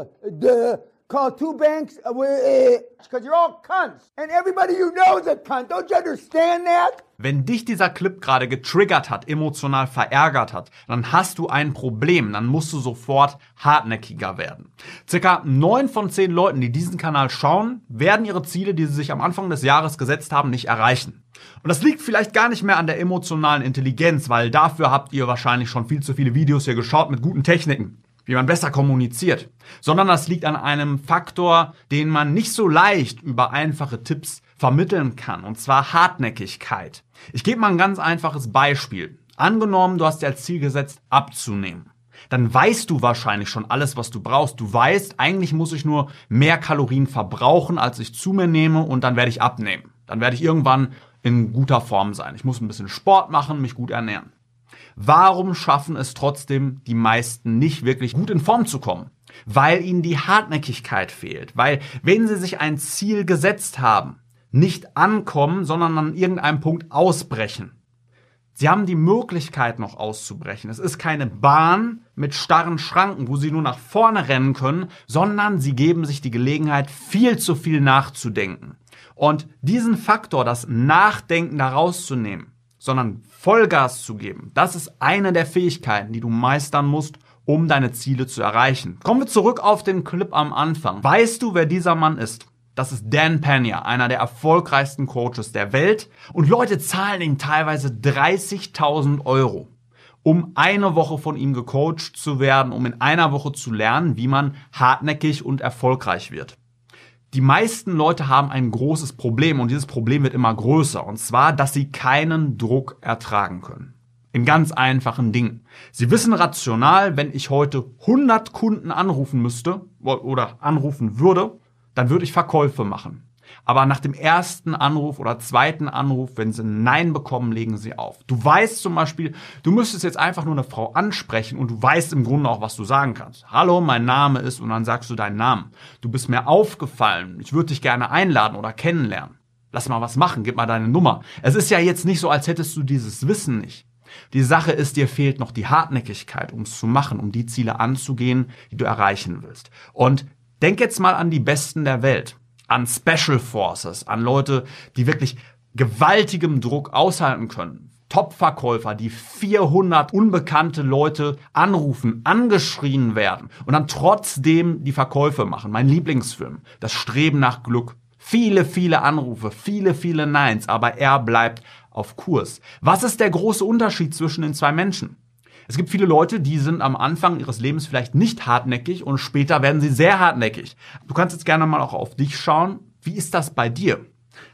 uh, duh. Call two banks because you're all cunts. And everybody you know is a cunt. Don't you understand that? Wenn dich dieser Clip gerade getriggert hat, emotional verärgert hat, dann hast du ein Problem, dann musst du sofort hartnäckiger werden. Circa neun von zehn Leuten, die diesen Kanal schauen, werden ihre Ziele, die sie sich am Anfang des Jahres gesetzt haben, nicht erreichen. Und das liegt vielleicht gar nicht mehr an der emotionalen Intelligenz, weil dafür habt ihr wahrscheinlich schon viel zu viele Videos hier geschaut mit guten Techniken wie man besser kommuniziert, sondern das liegt an einem Faktor, den man nicht so leicht über einfache Tipps vermitteln kann, und zwar Hartnäckigkeit. Ich gebe mal ein ganz einfaches Beispiel. Angenommen, du hast dir als Ziel gesetzt, abzunehmen. Dann weißt du wahrscheinlich schon alles, was du brauchst. Du weißt, eigentlich muss ich nur mehr Kalorien verbrauchen, als ich zu mir nehme, und dann werde ich abnehmen. Dann werde ich irgendwann in guter Form sein. Ich muss ein bisschen Sport machen, mich gut ernähren. Warum schaffen es trotzdem die meisten nicht wirklich gut in Form zu kommen? Weil ihnen die Hartnäckigkeit fehlt. Weil wenn sie sich ein Ziel gesetzt haben, nicht ankommen, sondern an irgendeinem Punkt ausbrechen. Sie haben die Möglichkeit noch auszubrechen. Es ist keine Bahn mit starren Schranken, wo Sie nur nach vorne rennen können, sondern Sie geben sich die Gelegenheit, viel zu viel nachzudenken. Und diesen Faktor, das Nachdenken da rauszunehmen, sondern Vollgas zu geben. Das ist eine der Fähigkeiten, die du meistern musst, um deine Ziele zu erreichen. Kommen wir zurück auf den Clip am Anfang. Weißt du, wer dieser Mann ist? Das ist Dan Pena, einer der erfolgreichsten Coaches der Welt. Und Leute zahlen ihm teilweise 30.000 Euro, um eine Woche von ihm gecoacht zu werden, um in einer Woche zu lernen, wie man hartnäckig und erfolgreich wird die meisten Leute haben ein großes Problem und dieses Problem wird immer größer. Und zwar, dass sie keinen Druck ertragen können. In ganz einfachen Dingen. Sie wissen rational, wenn ich heute 100 Kunden anrufen müsste oder anrufen würde, dann würde ich Verkäufe machen. Aber nach dem ersten Anruf oder zweiten Anruf, wenn sie Nein bekommen, legen sie auf. Du weißt zum Beispiel, du müsstest jetzt einfach nur eine Frau ansprechen und du weißt im Grunde auch, was du sagen kannst. Hallo, mein Name ist und dann sagst du deinen Namen. Du bist mir aufgefallen. Ich würde dich gerne einladen oder kennenlernen. Lass mal was machen, gib mal deine Nummer. Es ist ja jetzt nicht so, als hättest du dieses Wissen nicht. Die Sache ist, dir fehlt noch die Hartnäckigkeit, um es zu machen, um die Ziele anzugehen, die du erreichen willst. Und denk jetzt mal an die Besten der Welt an Special Forces, an Leute, die wirklich gewaltigem Druck aushalten können. Top-Verkäufer, die 400 unbekannte Leute anrufen, angeschrien werden und dann trotzdem die Verkäufe machen. Mein Lieblingsfilm, das Streben nach Glück. Viele, viele Anrufe, viele, viele Neins, aber er bleibt auf Kurs. Was ist der große Unterschied zwischen den zwei Menschen? Es gibt viele Leute, die sind am Anfang ihres Lebens vielleicht nicht hartnäckig und später werden sie sehr hartnäckig. Du kannst jetzt gerne mal auch auf dich schauen. Wie ist das bei dir?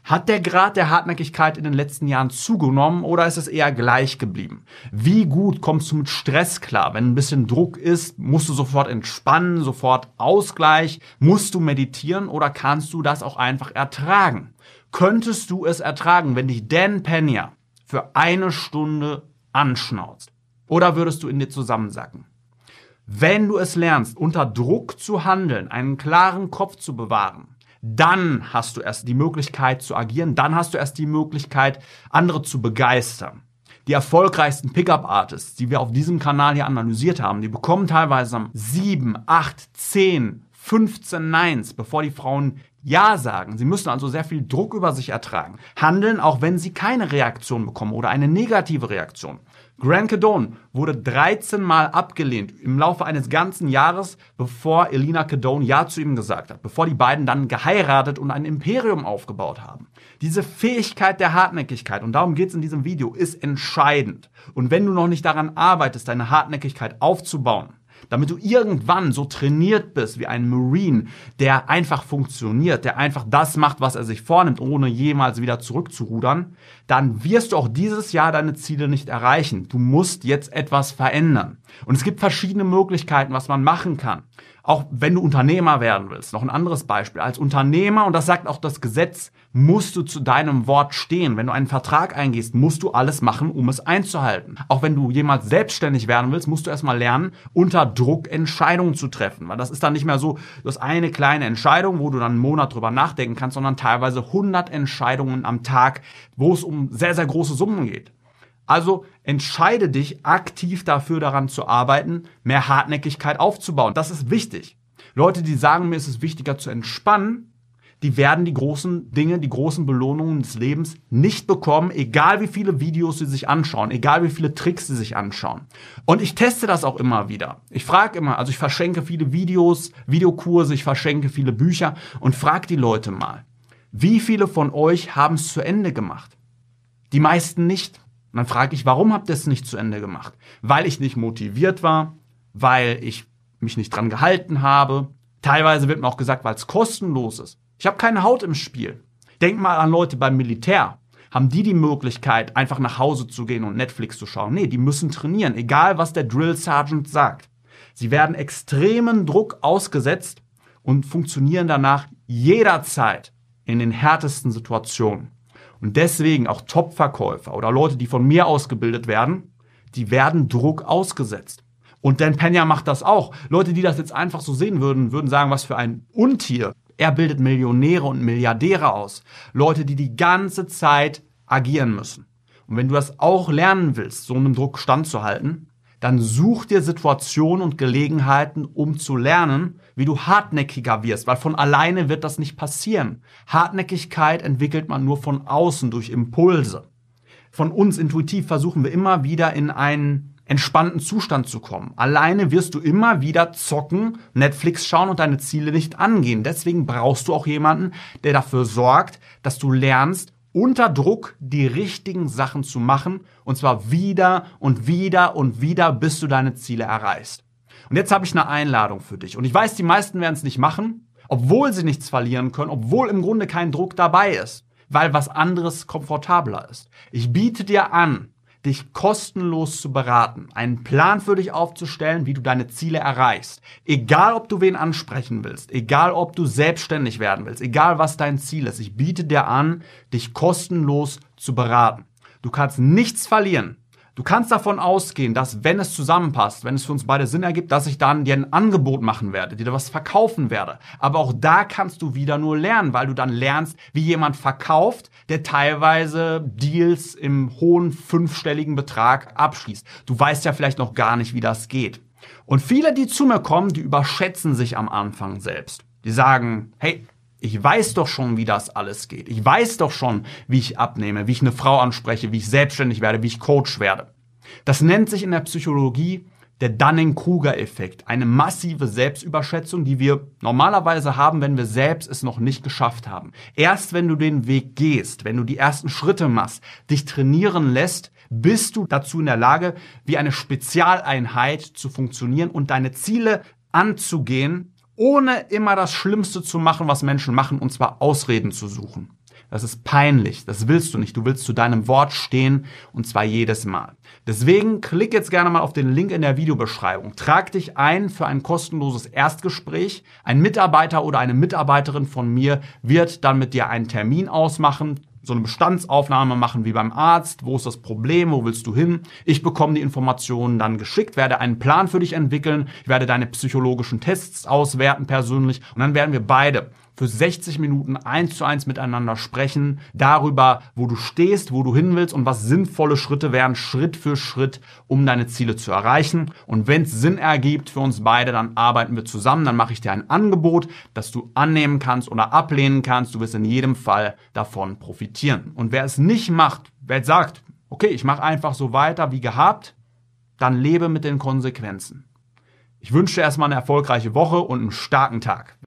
Hat der Grad der Hartnäckigkeit in den letzten Jahren zugenommen oder ist es eher gleich geblieben? Wie gut kommst du mit Stress klar? Wenn ein bisschen Druck ist, musst du sofort entspannen, sofort Ausgleich? Musst du meditieren oder kannst du das auch einfach ertragen? Könntest du es ertragen, wenn dich Dan Pena für eine Stunde anschnauzt? Oder würdest du in dir zusammensacken? Wenn du es lernst, unter Druck zu handeln, einen klaren Kopf zu bewahren, dann hast du erst die Möglichkeit zu agieren, dann hast du erst die Möglichkeit, andere zu begeistern. Die erfolgreichsten Pickup-Artists, die wir auf diesem Kanal hier analysiert haben, die bekommen teilweise 7, 8, 10, 15 Neins, bevor die Frauen Ja sagen. Sie müssen also sehr viel Druck über sich ertragen. Handeln, auch wenn sie keine Reaktion bekommen oder eine negative Reaktion. Grant Cadone wurde 13 Mal abgelehnt im Laufe eines ganzen Jahres, bevor Elina Cadone Ja zu ihm gesagt hat, bevor die beiden dann geheiratet und ein Imperium aufgebaut haben. Diese Fähigkeit der Hartnäckigkeit, und darum geht es in diesem Video, ist entscheidend. Und wenn du noch nicht daran arbeitest, deine Hartnäckigkeit aufzubauen, damit du irgendwann so trainiert bist wie ein Marine, der einfach funktioniert, der einfach das macht, was er sich vornimmt, ohne jemals wieder zurückzurudern, dann wirst du auch dieses Jahr deine Ziele nicht erreichen. Du musst jetzt etwas verändern. Und es gibt verschiedene Möglichkeiten, was man machen kann. Auch wenn du Unternehmer werden willst. Noch ein anderes Beispiel. Als Unternehmer, und das sagt auch das Gesetz, musst du zu deinem Wort stehen. Wenn du einen Vertrag eingehst, musst du alles machen, um es einzuhalten. Auch wenn du jemals selbstständig werden willst, musst du erstmal lernen, unter Druck Entscheidungen zu treffen. Weil das ist dann nicht mehr so, du hast eine kleine Entscheidung, wo du dann einen Monat drüber nachdenken kannst, sondern teilweise 100 Entscheidungen am Tag, wo es um sehr, sehr große Summen geht. Also entscheide dich aktiv dafür daran zu arbeiten, mehr Hartnäckigkeit aufzubauen. Das ist wichtig. Leute, die sagen mir, es ist wichtiger zu entspannen, die werden die großen Dinge, die großen Belohnungen des Lebens nicht bekommen, egal wie viele Videos sie sich anschauen, egal wie viele Tricks sie sich anschauen. Und ich teste das auch immer wieder. Ich frage immer, also ich verschenke viele Videos, Videokurse, ich verschenke viele Bücher und frage die Leute mal, wie viele von euch haben es zu Ende gemacht? Die meisten nicht. Und dann frage ich, warum habt ihr es nicht zu Ende gemacht? Weil ich nicht motiviert war, weil ich mich nicht dran gehalten habe. Teilweise wird mir auch gesagt, weil es kostenlos ist. Ich habe keine Haut im Spiel. Denk mal an Leute beim Militär. Haben die die Möglichkeit, einfach nach Hause zu gehen und Netflix zu schauen? Nee, die müssen trainieren, egal was der Drill Sergeant sagt. Sie werden extremen Druck ausgesetzt und funktionieren danach jederzeit in den härtesten Situationen. Und deswegen auch Top-Verkäufer oder Leute, die von mir ausgebildet werden, die werden Druck ausgesetzt. Und Dan Pena macht das auch. Leute, die das jetzt einfach so sehen würden, würden sagen, was für ein Untier. Er bildet Millionäre und Milliardäre aus. Leute, die die ganze Zeit agieren müssen. Und wenn du das auch lernen willst, so einem Druck standzuhalten, dann such dir Situationen und Gelegenheiten, um zu lernen, wie du hartnäckiger wirst, weil von alleine wird das nicht passieren. Hartnäckigkeit entwickelt man nur von außen durch Impulse. Von uns intuitiv versuchen wir immer wieder in einen entspannten Zustand zu kommen. Alleine wirst du immer wieder zocken, Netflix schauen und deine Ziele nicht angehen. Deswegen brauchst du auch jemanden, der dafür sorgt, dass du lernst, unter Druck die richtigen Sachen zu machen. Und zwar wieder und wieder und wieder, bis du deine Ziele erreichst. Und jetzt habe ich eine Einladung für dich. Und ich weiß, die meisten werden es nicht machen, obwohl sie nichts verlieren können, obwohl im Grunde kein Druck dabei ist, weil was anderes komfortabler ist. Ich biete dir an, dich kostenlos zu beraten, einen Plan für dich aufzustellen, wie du deine Ziele erreichst. Egal, ob du wen ansprechen willst, egal, ob du selbstständig werden willst, egal, was dein Ziel ist, ich biete dir an, dich kostenlos zu beraten. Du kannst nichts verlieren. Du kannst davon ausgehen, dass wenn es zusammenpasst, wenn es für uns beide Sinn ergibt, dass ich dann dir ein Angebot machen werde, dir was verkaufen werde. Aber auch da kannst du wieder nur lernen, weil du dann lernst, wie jemand verkauft, der teilweise Deals im hohen fünfstelligen Betrag abschließt. Du weißt ja vielleicht noch gar nicht, wie das geht. Und viele, die zu mir kommen, die überschätzen sich am Anfang selbst. Die sagen, hey, ich weiß doch schon, wie das alles geht. Ich weiß doch schon, wie ich abnehme, wie ich eine Frau anspreche, wie ich selbstständig werde, wie ich Coach werde. Das nennt sich in der Psychologie der Dunning-Kruger-Effekt. Eine massive Selbstüberschätzung, die wir normalerweise haben, wenn wir selbst es noch nicht geschafft haben. Erst wenn du den Weg gehst, wenn du die ersten Schritte machst, dich trainieren lässt, bist du dazu in der Lage, wie eine Spezialeinheit zu funktionieren und deine Ziele anzugehen, ohne immer das Schlimmste zu machen, was Menschen machen, und zwar Ausreden zu suchen. Das ist peinlich. Das willst du nicht. Du willst zu deinem Wort stehen und zwar jedes Mal. Deswegen klick jetzt gerne mal auf den Link in der Videobeschreibung. Trag dich ein für ein kostenloses Erstgespräch. Ein Mitarbeiter oder eine Mitarbeiterin von mir wird dann mit dir einen Termin ausmachen so eine Bestandsaufnahme machen wie beim Arzt. Wo ist das Problem? Wo willst du hin? Ich bekomme die Informationen dann geschickt, werde einen Plan für dich entwickeln. Ich werde deine psychologischen Tests auswerten persönlich und dann werden wir beide für 60 Minuten eins zu eins miteinander sprechen, darüber, wo du stehst, wo du hin willst und was sinnvolle Schritte wären, Schritt für Schritt, um deine Ziele zu erreichen. Und wenn es Sinn ergibt für uns beide, dann arbeiten wir zusammen, dann mache ich dir ein Angebot, das du annehmen kannst oder ablehnen kannst. Du wirst in jedem Fall davon profitieren. Und wer es nicht macht, wer jetzt sagt, okay, ich mache einfach so weiter wie gehabt, dann lebe mit den Konsequenzen. Ich wünsche dir erstmal eine erfolgreiche Woche und einen starken Tag.